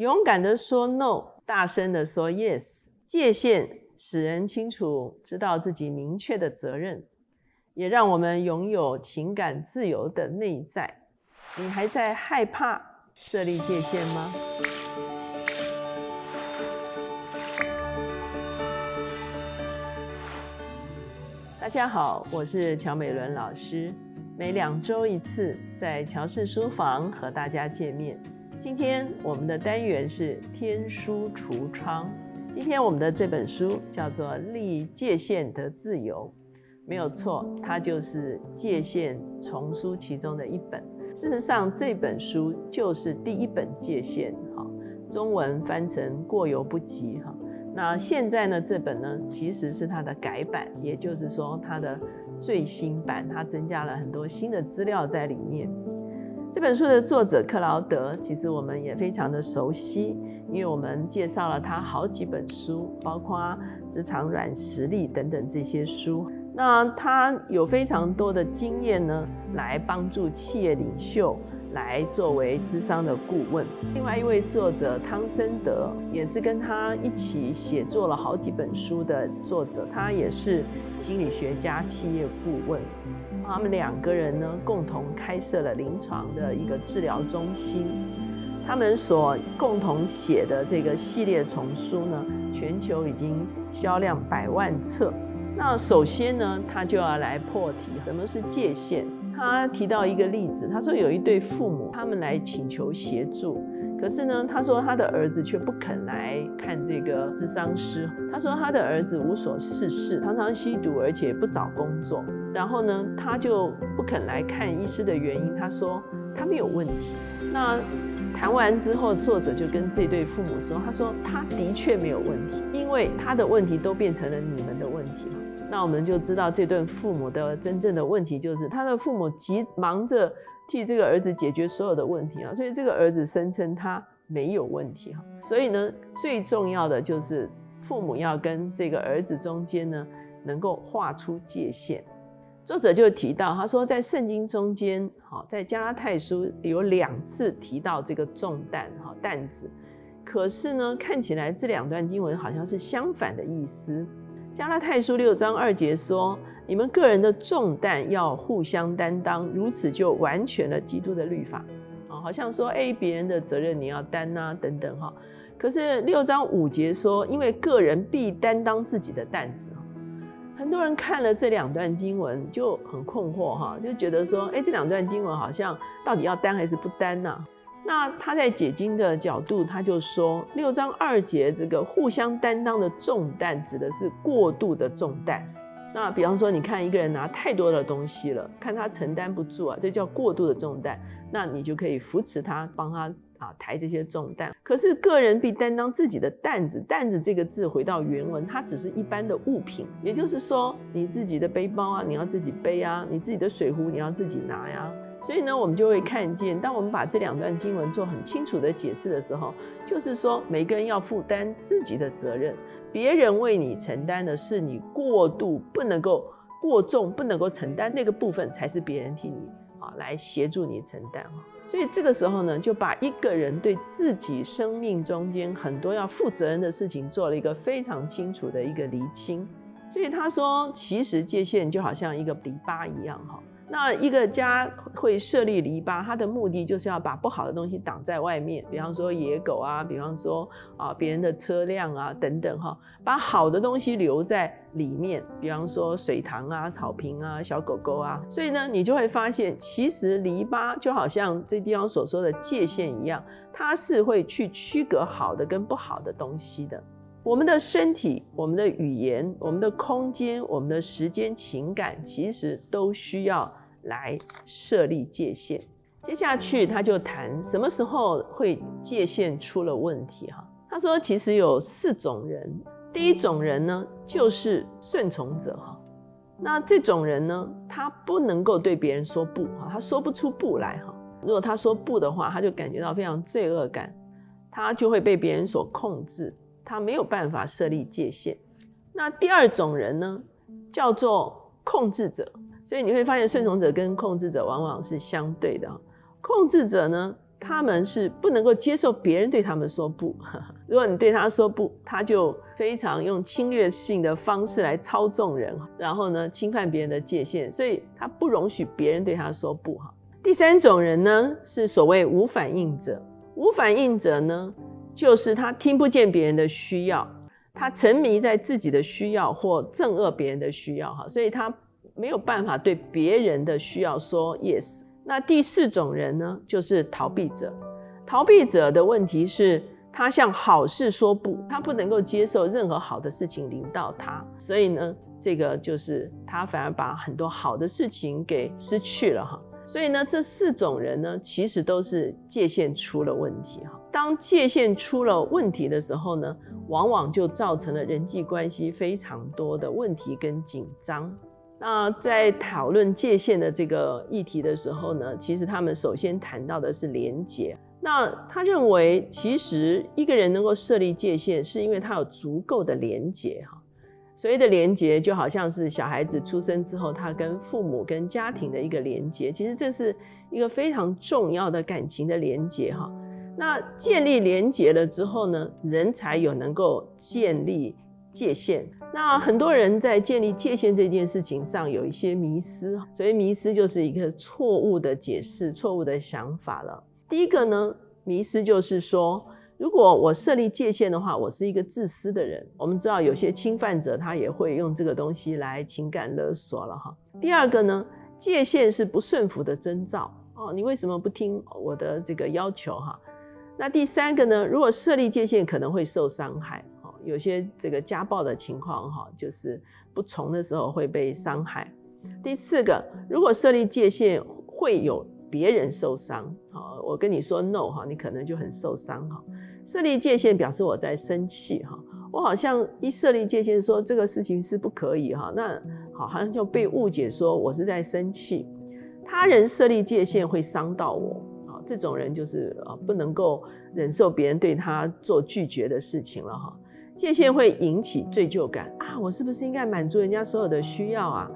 勇敢的说 no，大声的说 yes。界限使人清楚知道自己明确的责任，也让我们拥有情感自由的内在。你还在害怕设立界限吗？大家好，我是乔美伦老师，每两周一次在乔氏书房和大家见面。今天我们的单元是天书橱窗。今天我们的这本书叫做《立界限的自由》，没有错，它就是界限丛书其中的一本。事实上，这本书就是第一本界限，哈，中文翻成过犹不及，哈。那现在呢，这本呢其实是它的改版，也就是说它的最新版，它增加了很多新的资料在里面。这本书的作者克劳德，其实我们也非常的熟悉。因为我们介绍了他好几本书，包括《职场软实力》等等这些书。那他有非常多的经验呢，来帮助企业领袖来作为智商的顾问。另外一位作者汤森德也是跟他一起写作了好几本书的作者，他也是心理学家、企业顾问。他们两个人呢，共同开设了临床的一个治疗中心。他们所共同写的这个系列丛书呢，全球已经销量百万册。那首先呢，他就要来破题，什么是界限？他提到一个例子，他说有一对父母，他们来请求协助，可是呢，他说他的儿子却不肯来看这个智商师。他说他的儿子无所事事，常常吸毒，而且不找工作。然后呢，他就不肯来看医师的原因，他说他没有问题。那谈完之后，作者就跟这对父母说：“他说他的确没有问题，因为他的问题都变成了你们的问题嘛。那我们就知道这对父母的真正的问题就是他的父母急忙着替这个儿子解决所有的问题啊，所以这个儿子声称他没有问题哈。所以呢，最重要的就是父母要跟这个儿子中间呢，能够画出界限。”作者就提到，他说在圣经中间，好，在加拉太书有两次提到这个重担，哈，担子。可是呢，看起来这两段经文好像是相反的意思。加拉太书六章二节说，你们个人的重担要互相担当，如此就完全了基督的律法。啊，好像说，哎，别人的责任你要担啊，等等，哈。可是六章五节说，因为个人必担当自己的担子。很多人看了这两段经文就很困惑哈，就觉得说，哎，这两段经文好像到底要担还是不担呢？那他在解经的角度，他就说六章二节这个互相担当的重担，指的是过度的重担。那比方说，你看一个人拿太多的东西了，看他承担不住啊，这叫过度的重担，那你就可以扶持他，帮他。啊，抬这些重担，可是个人必担当自己的担子。担子这个字回到原文，它只是一般的物品，也就是说，你自己的背包啊，你要自己背啊；你自己的水壶，你要自己拿呀。所以呢，我们就会看见，当我们把这两段经文做很清楚的解释的时候，就是说，每个人要负担自己的责任，别人为你承担的是你过度不能够过重不能够承担那个部分，才是别人替你啊来协助你承担哈。所以这个时候呢，就把一个人对自己生命中间很多要负责任的事情做了一个非常清楚的一个厘清。所以他说，其实界限就好像一个篱笆一样，哈。那一个家会设立篱笆，它的目的就是要把不好的东西挡在外面，比方说野狗啊，比方说啊别人的车辆啊等等哈，把好的东西留在里面，比方说水塘啊、草坪啊、小狗狗啊。所以呢，你就会发现，其实篱笆就好像这地方所说的界限一样，它是会去区隔好的跟不好的东西的。我们的身体、我们的语言、我们的空间、我们的时间、情感，其实都需要。来设立界限，接下去他就谈什么时候会界限出了问题哈。他说其实有四种人，第一种人呢就是顺从者哈。那这种人呢，他不能够对别人说不哈，他说不出不来哈。如果他说不的话，他就感觉到非常罪恶感，他就会被别人所控制，他没有办法设立界限。那第二种人呢，叫做控制者。所以你会发现，顺从者跟控制者往往是相对的。控制者呢，他们是不能够接受别人对他们说不。如果你对他说不，他就非常用侵略性的方式来操纵人，然后呢侵犯别人的界限，所以他不容许别人对他说不。哈，第三种人呢是所谓无反应者。无反应者呢，就是他听不见别人的需要，他沉迷在自己的需要或憎恶别人的需要。哈，所以他没有办法对别人的需要说 yes。那第四种人呢，就是逃避者。逃避者的问题是，他向好事说不，他不能够接受任何好的事情临到他，所以呢，这个就是他反而把很多好的事情给失去了哈。所以呢，这四种人呢，其实都是界限出了问题哈。当界限出了问题的时候呢，往往就造成了人际关系非常多的问题跟紧张。那在讨论界限的这个议题的时候呢，其实他们首先谈到的是连结。那他认为，其实一个人能够设立界限，是因为他有足够的连结哈。所谓的连结，就好像是小孩子出生之后，他跟父母、跟家庭的一个连结，其实这是一个非常重要的感情的连结哈。那建立连结了之后呢，人才有能够建立。界限，那很多人在建立界限这件事情上有一些迷失，所以迷失就是一个错误的解释、错误的想法了。第一个呢，迷失就是说，如果我设立界限的话，我是一个自私的人。我们知道有些侵犯者他也会用这个东西来情感勒索了哈。第二个呢，界限是不顺服的征兆哦，你为什么不听我的这个要求哈？那第三个呢，如果设立界限可能会受伤害。有些这个家暴的情况哈，就是不从的时候会被伤害。第四个，如果设立界限会有别人受伤，好，我跟你说 no 哈，你可能就很受伤哈。设立界限表示我在生气哈，我好像一设立界限说这个事情是不可以哈，那好好像就被误解说我是在生气。他人设立界限会伤到我啊，这种人就是啊不能够忍受别人对他做拒绝的事情了哈。界限会引起罪疚感啊！我是不是应该满足人家所有的需要啊？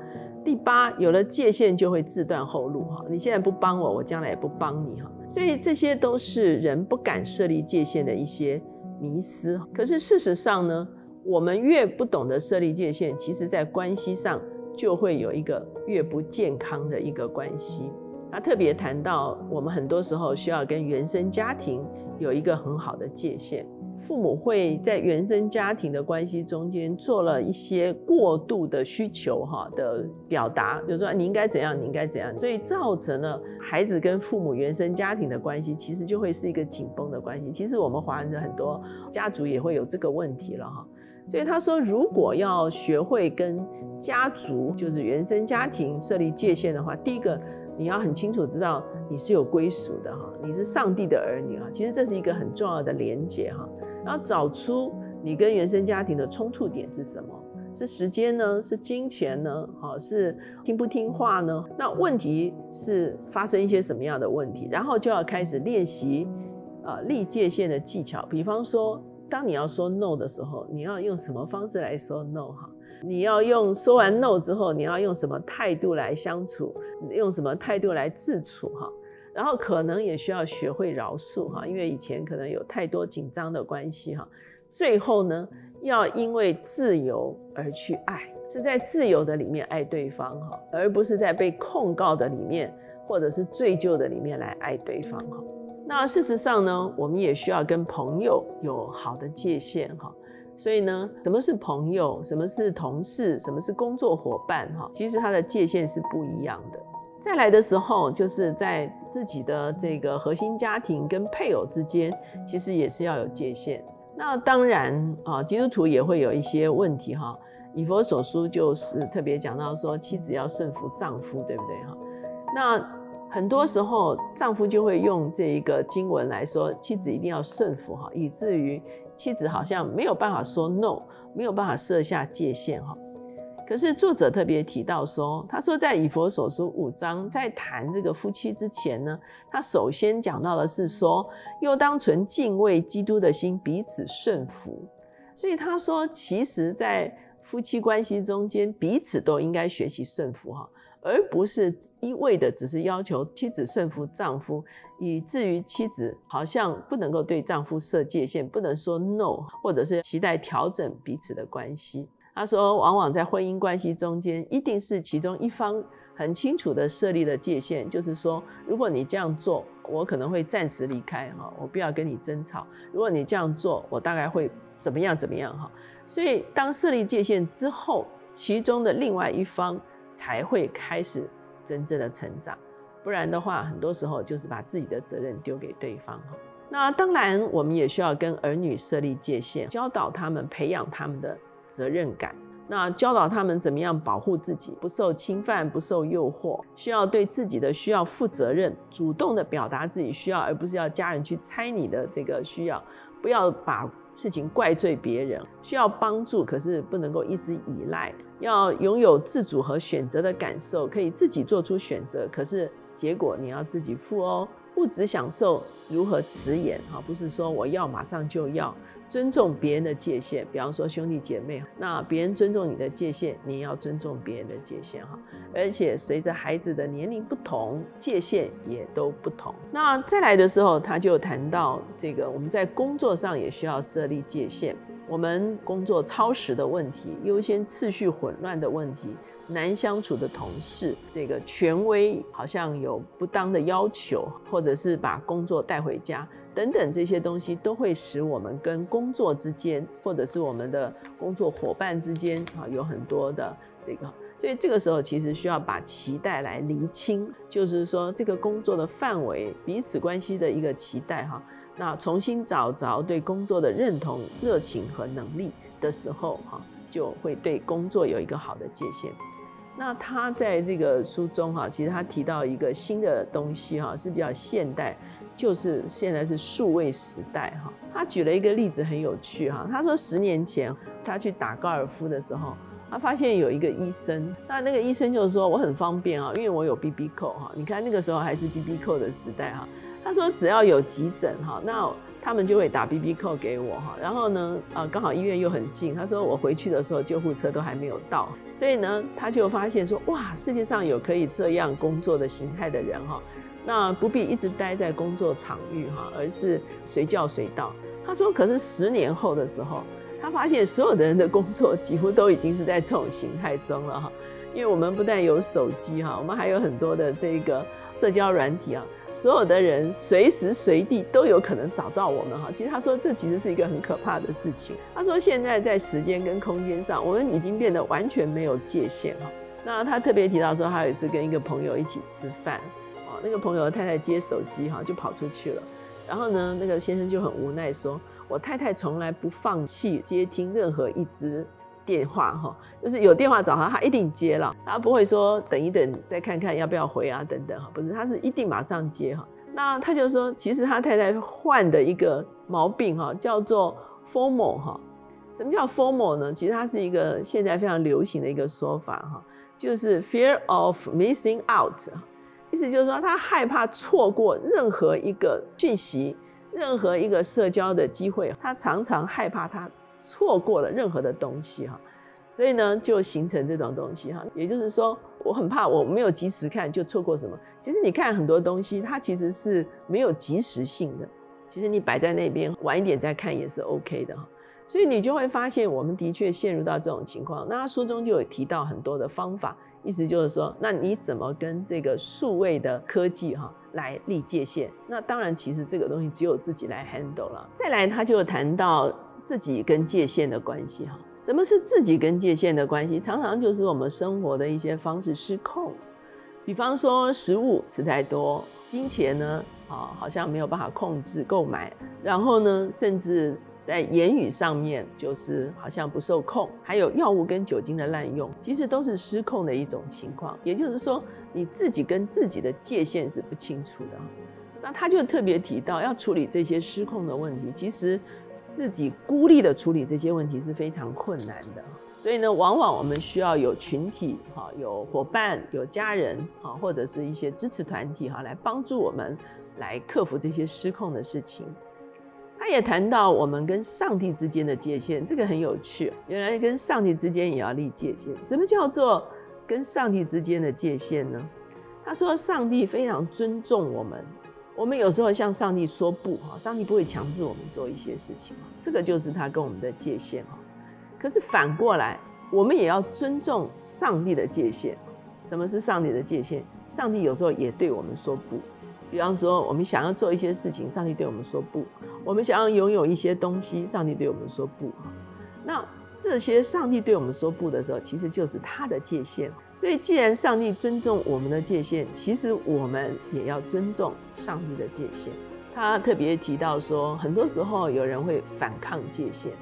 第八，有了界限就会自断后路哈！你现在不帮我，我将来也不帮你哈！所以这些都是人不敢设立界限的一些迷思。可是事实上呢，我们越不懂得设立界限，其实在关系上就会有一个越不健康的一个关系。他特别谈到，我们很多时候需要跟原生家庭有一个很好的界限。父母会在原生家庭的关系中间做了一些过度的需求哈的表达，就是说你应该怎样，你应该怎样，所以造成了孩子跟父母原生家庭的关系其实就会是一个紧绷的关系。其实我们华人的很多家族也会有这个问题了哈。所以他说，如果要学会跟家族，就是原生家庭设立界限的话，第一个你要很清楚知道你是有归属的哈，你是上帝的儿女啊。其实这是一个很重要的连结哈。然后找出你跟原生家庭的冲突点是什么？是时间呢？是金钱呢？好，是听不听话呢？那问题是发生一些什么样的问题？然后就要开始练习啊立界限的技巧。比方说，当你要说 no 的时候，你要用什么方式来说 no 哈？你要用说完 no 之后，你要用什么态度来相处？用什么态度来自处哈？然后可能也需要学会饶恕哈，因为以前可能有太多紧张的关系哈。最后呢，要因为自由而去爱，是在自由的里面爱对方哈，而不是在被控告的里面或者是罪疚的里面来爱对方哈。那事实上呢，我们也需要跟朋友有好的界限哈。所以呢，什么是朋友，什么是同事，什么是工作伙伴哈，其实它的界限是不一样的。再来的时候，就是在自己的这个核心家庭跟配偶之间，其实也是要有界限。那当然啊，基督徒也会有一些问题哈。以佛所书就是特别讲到说，妻子要顺服丈夫，对不对哈？那很多时候丈夫就会用这一个经文来说，妻子一定要顺服哈，以至于妻子好像没有办法说 no，没有办法设下界限哈。可是作者特别提到说，他说在以佛所书五章在谈这个夫妻之前呢，他首先讲到的是说，又当存敬畏基督的心彼此顺服。所以他说，其实，在夫妻关系中间，彼此都应该学习顺服哈，而不是一味的只是要求妻子顺服丈夫，以至于妻子好像不能够对丈夫设界限，不能说 no，或者是期待调整彼此的关系。他说，往往在婚姻关系中间，一定是其中一方很清楚的设立了界限，就是说，如果你这样做，我可能会暂时离开哈，我不要跟你争吵；如果你这样做，我大概会怎么样怎么样哈。所以，当设立界限之后，其中的另外一方才会开始真正的成长，不然的话，很多时候就是把自己的责任丢给对方哈。那当然，我们也需要跟儿女设立界限，教导他们，培养他们的。责任感，那教导他们怎么样保护自己，不受侵犯，不受诱惑，需要对自己的需要负责任，主动的表达自己需要，而不是要家人去猜你的这个需要，不要把事情怪罪别人，需要帮助，可是不能够一直依赖，要拥有自主和选择的感受，可以自己做出选择，可是结果你要自己负哦。不只享受如何迟延？哈，不是说我要马上就要。尊重别人的界限，比方说兄弟姐妹，那别人尊重你的界限，你要尊重别人的界限哈。而且随着孩子的年龄不同，界限也都不同。那再来的时候，他就谈到这个，我们在工作上也需要设立界限。我们工作超时的问题，优先次序混乱的问题，难相处的同事，这个权威好像有不当的要求，或者是把工作带回家等等这些东西，都会使我们跟工作之间，或者是我们的工作伙伴之间啊，有很多的这个，所以这个时候其实需要把期待来厘清，就是说这个工作的范围，彼此关系的一个期待哈。那重新找着对工作的认同、热情和能力的时候，哈，就会对工作有一个好的界限。那他在这个书中，哈，其实他提到一个新的东西，哈，是比较现代，就是现在是数位时代，哈。他举了一个例子很有趣，哈，他说十年前他去打高尔夫的时候，他发现有一个医生，那那个医生就是说我很方便啊，因为我有 B B 扣，哈，你看那个时候还是 B B 扣的时代，哈。他说：“只要有急诊哈，那他们就会打 B B 扣给我哈。然后呢，啊，刚好医院又很近。他说我回去的时候，救护车都还没有到。所以呢，他就发现说，哇，世界上有可以这样工作的形态的人哈。那不必一直待在工作场域哈，而是随叫随到。他说，可是十年后的时候，他发现所有的人的工作几乎都已经是在这种形态中了哈。因为我们不但有手机哈，我们还有很多的这个社交软体啊。”所有的人随时随地都有可能找到我们哈，其实他说这其实是一个很可怕的事情。他说现在在时间跟空间上，我们已经变得完全没有界限哈。那他特别提到说，他有一次跟一个朋友一起吃饭，哦，那个朋友的太太接手机哈，就跑出去了。然后呢，那个先生就很无奈说：“我太太从来不放弃接听任何一支。”电话哈，就是有电话找他，他一定接了，他不会说等一等再看看要不要回啊等等哈，不是，他是一定马上接哈。那他就说，其实他太太患的一个毛病哈，叫做 formal 哈。什么叫 formal 呢？其实它是一个现在非常流行的一个说法哈，就是 fear of missing out，意思就是说他害怕错过任何一个讯息，任何一个社交的机会，他常常害怕他。错过了任何的东西哈，所以呢，就形成这种东西哈。也就是说，我很怕我没有及时看就错过什么。其实你看很多东西，它其实是没有及时性的。其实你摆在那边晚一点再看也是 OK 的哈。所以你就会发现，我们的确陷入到这种情况。那他书中就有提到很多的方法，意思就是说，那你怎么跟这个数位的科技哈来立界限？那当然，其实这个东西只有自己来 handle 了。再来，他就谈到。自己跟界限的关系，哈，什么是自己跟界限的关系？常常就是我们生活的一些方式失控，比方说食物吃太多，金钱呢，啊，好像没有办法控制购买，然后呢，甚至在言语上面就是好像不受控，还有药物跟酒精的滥用，其实都是失控的一种情况。也就是说，你自己跟自己的界限是不清楚的。那他就特别提到，要处理这些失控的问题，其实。自己孤立的处理这些问题是非常困难的，所以呢，往往我们需要有群体哈，有伙伴，有家人哈，或者是一些支持团体哈，来帮助我们来克服这些失控的事情。他也谈到我们跟上帝之间的界限，这个很有趣。原来跟上帝之间也要立界限。什么叫做跟上帝之间的界限呢？他说，上帝非常尊重我们，我们有时候向上帝说不哈，上帝不会强制我们做一些事情哈这个就是他跟我们的界限哈。可是反过来，我们也要尊重上帝的界限。什么是上帝的界限？上帝有时候也对我们说不。比方说，我们想要做一些事情，上帝对我们说不；我们想要拥有一些东西，上帝对我们说不。那这些上帝对我们说不的时候，其实就是他的界限。所以，既然上帝尊重我们的界限，其实我们也要尊重上帝的界限。他特别提到说，很多时候有人会反抗界限。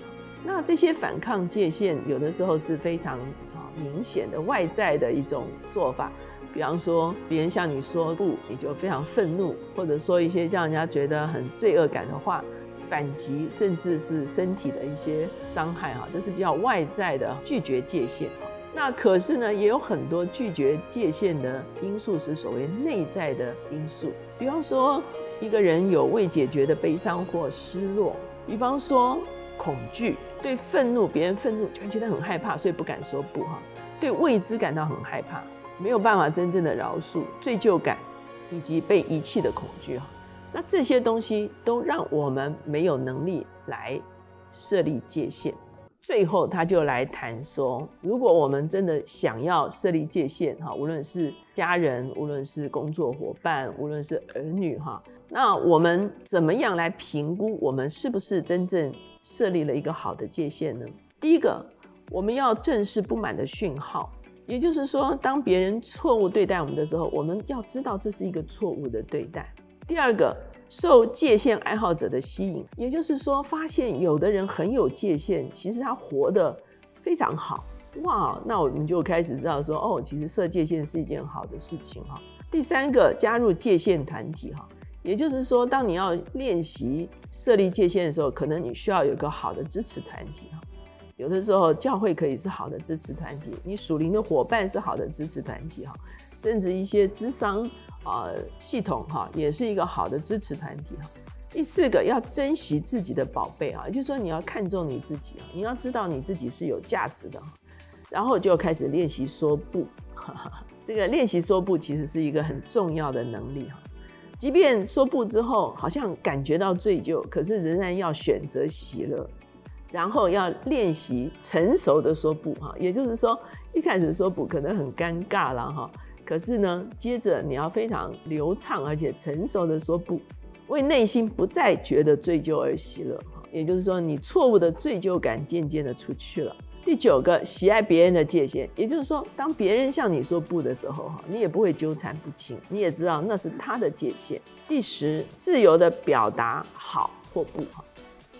那这些反抗界限，有的时候是非常啊明显的外在的一种做法。比方说，别人向你说不，你就非常愤怒，或者说一些让人家觉得很罪恶感的话，反击，甚至是身体的一些伤害哈，这是比较外在的拒绝界限哈。那可是呢，也有很多拒绝界限的因素是所谓内在的因素。比方说，一个人有未解决的悲伤或失落；比方说，恐惧，对愤怒，别人愤怒就觉得很害怕，所以不敢说不哈。对未知感到很害怕。没有办法真正的饶恕、罪疚感，以及被遗弃的恐惧哈，那这些东西都让我们没有能力来设立界限。最后他就来谈说，如果我们真的想要设立界限哈，无论是家人，无论是工作伙伴，无论是儿女哈，那我们怎么样来评估我们是不是真正设立了一个好的界限呢？第一个，我们要正视不满的讯号。也就是说，当别人错误对待我们的时候，我们要知道这是一个错误的对待。第二个，受界限爱好者的吸引，也就是说，发现有的人很有界限，其实他活得非常好，哇，那我们就开始知道说，哦，其实设界限是一件好的事情哈。第三个，加入界限团体哈，也就是说，当你要练习设立界限的时候，可能你需要有个好的支持团体哈。有的时候，教会可以是好的支持团体，你属灵的伙伴是好的支持团体哈，甚至一些智商啊系统哈，也是一个好的支持团体哈。第四个，要珍惜自己的宝贝啊，也就是说你要看重你自己啊，你要知道你自己是有价值的，然后就开始练习说不。这个练习说不其实是一个很重要的能力哈，即便说不之后好像感觉到罪疚，可是仍然要选择喜乐。然后要练习成熟的说不哈，也就是说一开始说不可能很尴尬了哈，可是呢，接着你要非常流畅而且成熟的说不，为内心不再觉得罪疚而喜乐，也就是说你错误的罪疚感渐渐的出去了。第九个，喜爱别人的界限，也就是说当别人向你说不的时候哈，你也不会纠缠不清，你也知道那是他的界限。第十，自由的表达好或不哈。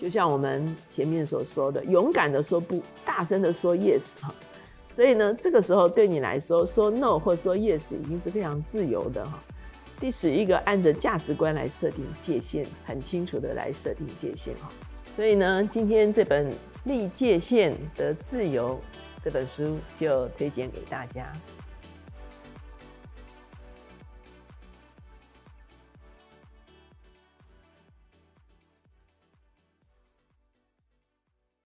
就像我们前面所说的，勇敢的说不，大声的说 yes 哈。所以呢，这个时候对你来说，说 no 或说 yes 已经是非常自由的哈。第十一个，按着价值观来设定界限，很清楚的来设定界限哈。所以呢，今天这本《立界限的自由》这本书就推荐给大家。